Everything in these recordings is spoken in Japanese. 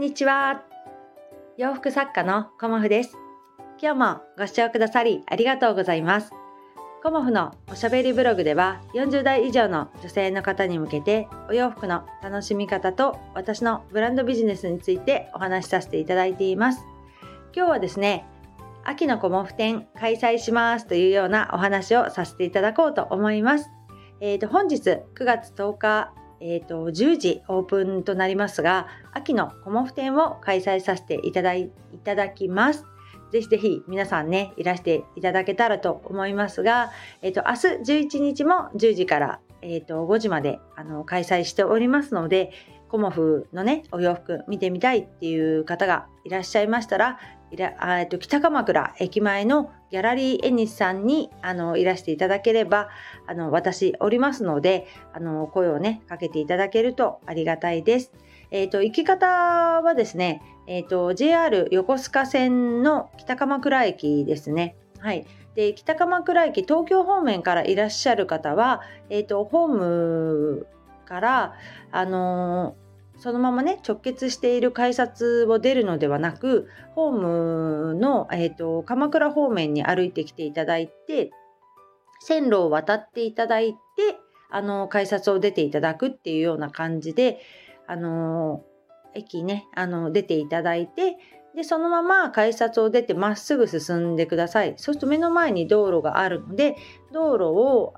んにちは。洋服作家のコモフです。今日もご視聴くださりありがとうございます。コモフのおしゃべりブログでは40代以上の女性の方に向けてお洋服の楽しみ方と私のブランドビジネスについてお話しさせていただいています。今日はですね、秋のコモフ展開催しますというようなお話をさせていただこうと思います。えー、と本日9月10日えーと、10時オープンとなりますが秋のコモフ展を開催させていただいただきます。ぜひぜひ皆さんねいらしていただけたらと思いますが、えーと、明日11日も10時から、えーと、5時まであの開催しておりますのでコモフのねお洋服見てみたいっていう方がいらっしゃいましたらいらあと北鎌倉駅前のギャラリーエニスさんにあのいらしていただければあの私おりますのであの声をねかけていただけるとありがたいです。えーと、行き方はですね、えーと、JR 横須賀線の北鎌倉駅ですね。はい、で北鎌倉駅東京方面からいらっしゃる方は、えーと、とホームから、あのそのままね直結している改札を出るのではなくホームの、えーと、鎌倉方面に歩いてきていただいて線路を渡っていただいてあの改札を出ていただくっていうような感じであの駅ねあの出ていただいてでそのまま改札を出てまっすぐ進んでください。そうすると目の前に道路があるので道路を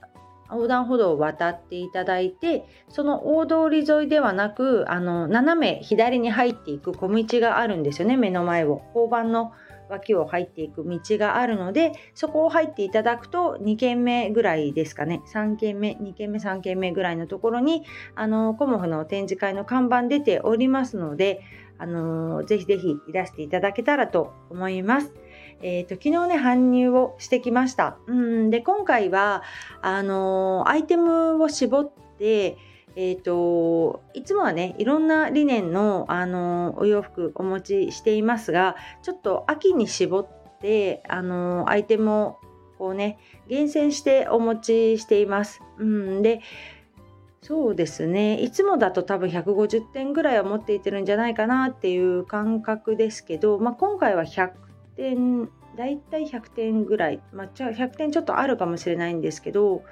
横断歩道を渡っていただいてその大通り沿いではなくあの斜め左に入っていく小道があるんですよね目の前を交番の脇を入っていく道があるのでそこを入っていただくと2軒目ぐらいですかね3軒目2軒目3軒目ぐらいのところにあのコモフの展示会の看板出ておりますのであのぜひぜひいらしていただけたらと思います。えーと、昨日ね搬入をしてきました。うんで今回はあのー、アイテムを絞って、えーと、いつもはねいろんな理念の、あのー、お洋服お持ちしていますがちょっと秋に絞って、あのアイテムをこうね厳選してお持ちしています。うんでそうですねいつもだと多分150点ぐらいは持っていてるんじゃないかなっていう感覚ですけど、まあ、今回は100点大体100点ぐらい、まあ、100点ちょっとあるかもしれないんですけど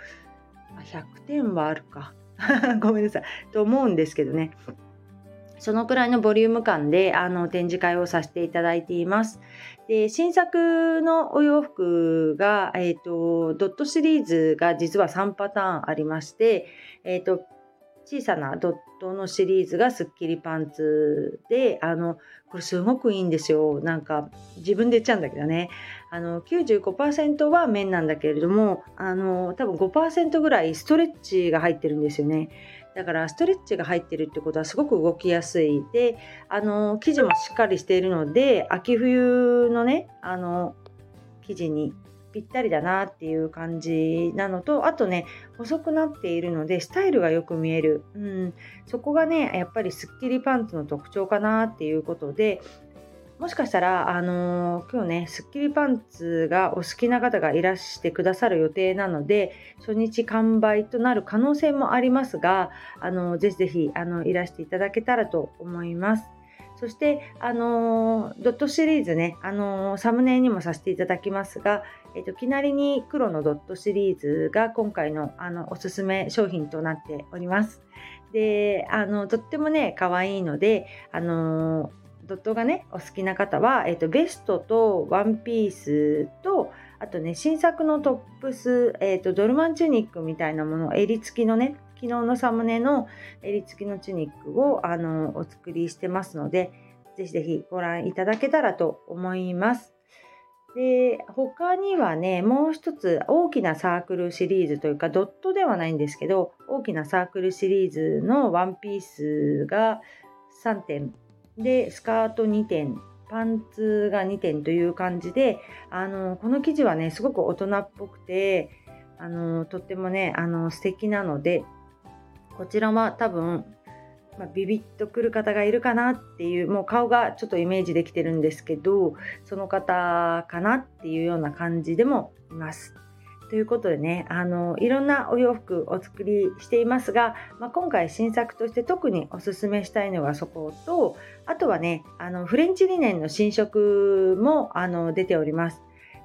100点はあるか。ごめんなさい。と思うんですけどね。そのくらいのボリューム感であの展示会をさせていただいています。で新作のお洋服が、えーと、ドットシリーズが実は3パターンありまして、えーと小さなドットのシリーズがスッキリパンツであのこれすごくいいんですよ。なんか自分で言っちゃうんだけどね。あの95%は綿なんだけれどもあの多分5%ぐらいストレッチが入ってるんですよね。だからストレッチが入ってるってことはすごく動きやすい。であの生地もしっかりしているので秋冬のねあの生地にぴったりだなっていう感じなのとあとね細くなっているのでスタイルがよく見える、うん、そこがねやっぱりスッキリパンツの特徴かなっていうことでもしかしたら、あのー、今日ね、スッキリパンツがお好きな方がいらしてくださる予定なので、初日完売となる可能性もありますが、あのー、ぜひぜひ、あの、いらしていただけたらと思います。そして、あの、ドットシリーズね、あのサムネにもさせていただきますが、えっ、と、きなりに黒のドットシリーズが今回のあのおすすめ商品となっております。で、あの、とってもね、可愛いので、あのドットがね、お好きな方は、えっ、と、ベストとワンピースと、あとね、新作のトップス、えっ、と、ドルマンチュニックみたいなもの、襟付きのね、昨日のサムネの襟付きのチュニックを、あの、お作りしてますので、ぜひぜひご覧いただけたらと思います。で他にはねもう一つ大きなサークルシリーズというかドットではないんですけど大きなサークルシリーズのワンピースが3点でスカート2点パンツが2点という感じであのこの生地はねすごく大人っぽくてあのとってもねあの素敵なのでこちらは多分まあ、ビビッとくる方がいるかなっていうもう顔がちょっとイメージできてるんですけどその方かなっていうような感じでもいます。ということでねあのいろんなお洋服お作りしていますが、まあ、今回新作として特におすすめしたいのがそことあとはねあのフレンチリネンの新色もあの出ております。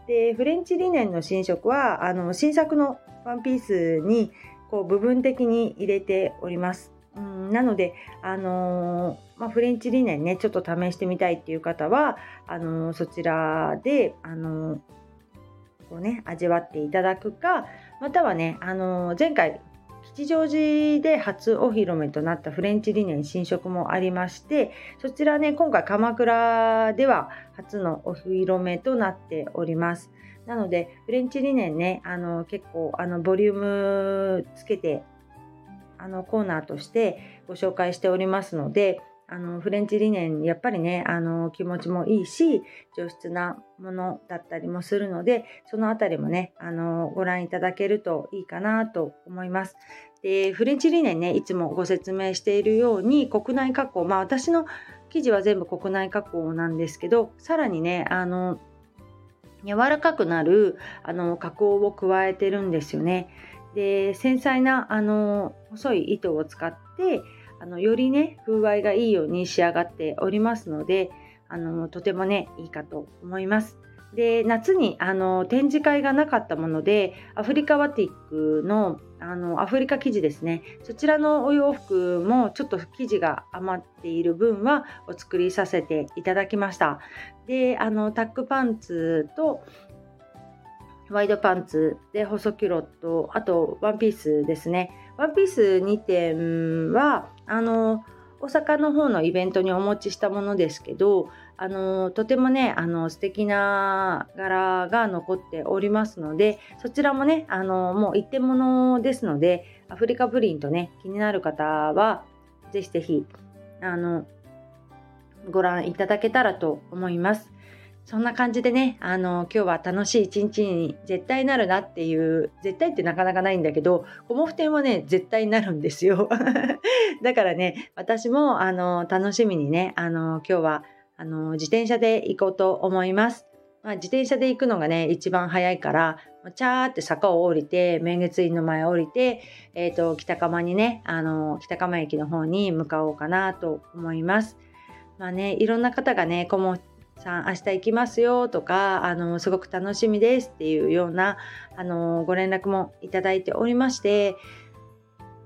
でフレンチリネンの新色はあの新作のワンピースにこう部分的に入れております。うん、なので、あのー、まあ、フレンチリネンねちょっと試してみたいっていう方はあのー、そちらで、あのー、こうね味わっていただくかまたはね、あの前回吉祥寺で初お披露目となったフレンチリネン新色もありましてそちらね今回鎌倉では初のお披露目となっておりますなのでフレンチリネンねあの結構あのボリュームつけてあのコーナーとしてご紹介しておりますのであのフレンチリネンやっぱりねあの気持ちもいいし上質なものだったりもするのでそのあたりもねあのご覧いただけるといいかなと思います。でフレンチリネンねいつもご説明しているように国内加工まあ私の生地は全部国内加工なんですけどさらにねあの柔らかくなるあの加工を加えてるんですよね。で繊細なあの細い糸を使ってあのよりね風合いがいいように仕上がっておりますのであのとてもねいいかと思います。で夏にあの展示会がなかったものでアフリカワティックのあのアフリカ生地ですねそちらのお洋服もちょっと生地が余っている分はお作りさせていただきましたであのタックパンツとワイドパンツで細キロットあとワンピースですね。ワンピース2点はあの大阪の方のイベントにお持ちしたものですけどあのとてもねあの素敵な柄が残っておりますのでそちらもねあのもう一点物ですのでアフリカプリントね気になる方はぜひぜひあのご覧いただけたらと思います。そんな感じでね、あの、今日は楽しい一日に絶対なるなっていう、絶対ってなかなかないんだけど、コモフ展はね、絶対になるんですよ。だからね、私も、あの、楽しみにね、あの、今日は、あの、自転車で行こうと思います。まあ、自転車で行くのがね、一番早いから、チャーって坂を降りて、明月院の前を降りて、えっ、ー、と、北釜にね、あの、北釜駅の方に向かおうかなと思います。まあね、いろんな方がね、コモさん明日行きますよとかあのすごく楽しみですっていうようなあのご連絡もいただいておりまして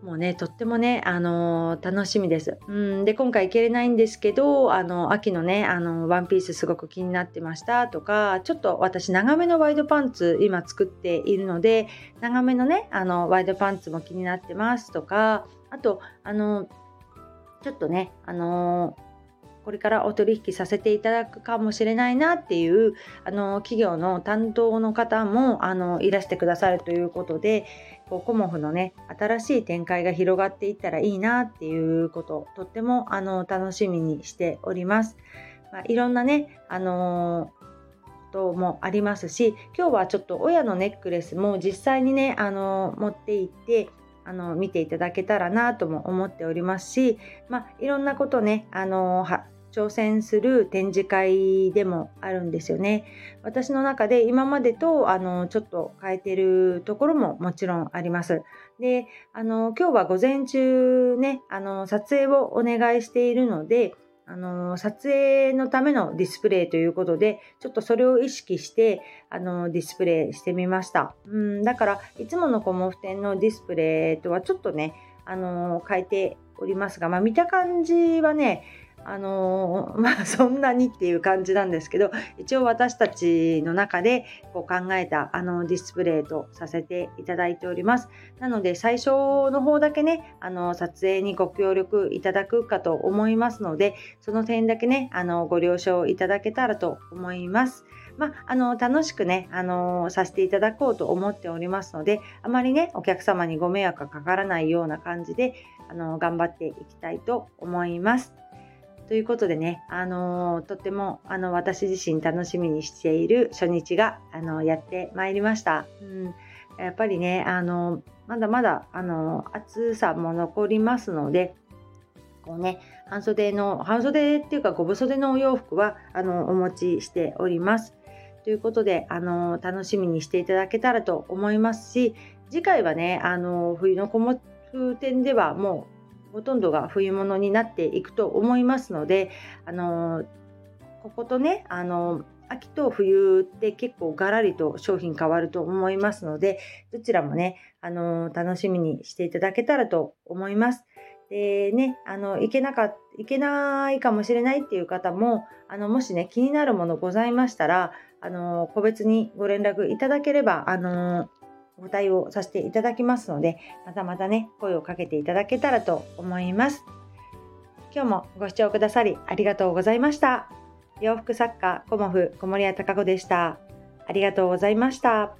もうねとってもねあの楽しみです。うんで今回行けれないんですけどあの秋のねあのワンピースすごく気になってましたとかちょっと私長めのワイドパンツ今作っているので長めのねあのワイドパンツも気になってますとかあとあのちょっとねあのこれからお取引させていただくかもしれないなっていうあの企業の担当の方もあのいらしてくださるということでこうコモフのね新しい展開が広がっていったらいいなっていうこととってもあの楽しみにしております。まあ、いろんなねあのこともありますし今日はちょっと親のネックレスも実際にねあの持って行ってあの見ていただけたらなとも思っておりますし、まあ、いろんなことねあの挑戦する展示会でもあるんですよね。私の中で今までとあのちょっと変えてるところももちろんあります。で、あの今日は午前中ね、あの撮影をお願いしているので、あの撮影のためのディスプレイということで、ちょっとそれを意識してあのディスプレイしてみました。うん、だからいつものコモフ展のディスプレイとはちょっとね、あの変えておりますが、まあ、見た感じはね、あのー、まあそんなにっていう感じなんですけど一応私たちの中でこう考えたあのディスプレイとさせていただいておりますなので最初の方だけねあの撮影にご協力いただくかと思いますのでその点だけねあのご了承いただけたらと思いますまあ、あの楽しくね、あのさせていただこうと思っておりますのであまりねお客様にご迷惑がかからないような感じであの頑張っていきたいと思います。ということでね、あのー、とってもあの私自身楽しみにしている初日があのやってまいりました。うん、やっぱりね、あのまだまだあの暑さも残りますので、こうね、半袖の、半袖っていうか、ご無袖のお洋服はあのお持ちしております。ということで、あの楽しみにしていただけたらと思いますし次回はね、あの冬の小物店ではもうほとんどが冬物になっていくと思いますので、あのこことね、あの秋と冬って結構ガラリと商品変わると思いますので、どちらもね、あの楽しみにしていただけたらと思います。でね、あの、いけなか、いけないかもしれないっていう方も、あの、もしね、気になるものございましたら、あの、個別にご連絡いただければ、あの、ご対応させていただきますので、またまたね、声をかけていただけたらと思います。今日もご視聴くださりありがとうございました。洋服作家、コモフ、小森屋隆子でした。ありがとうございました。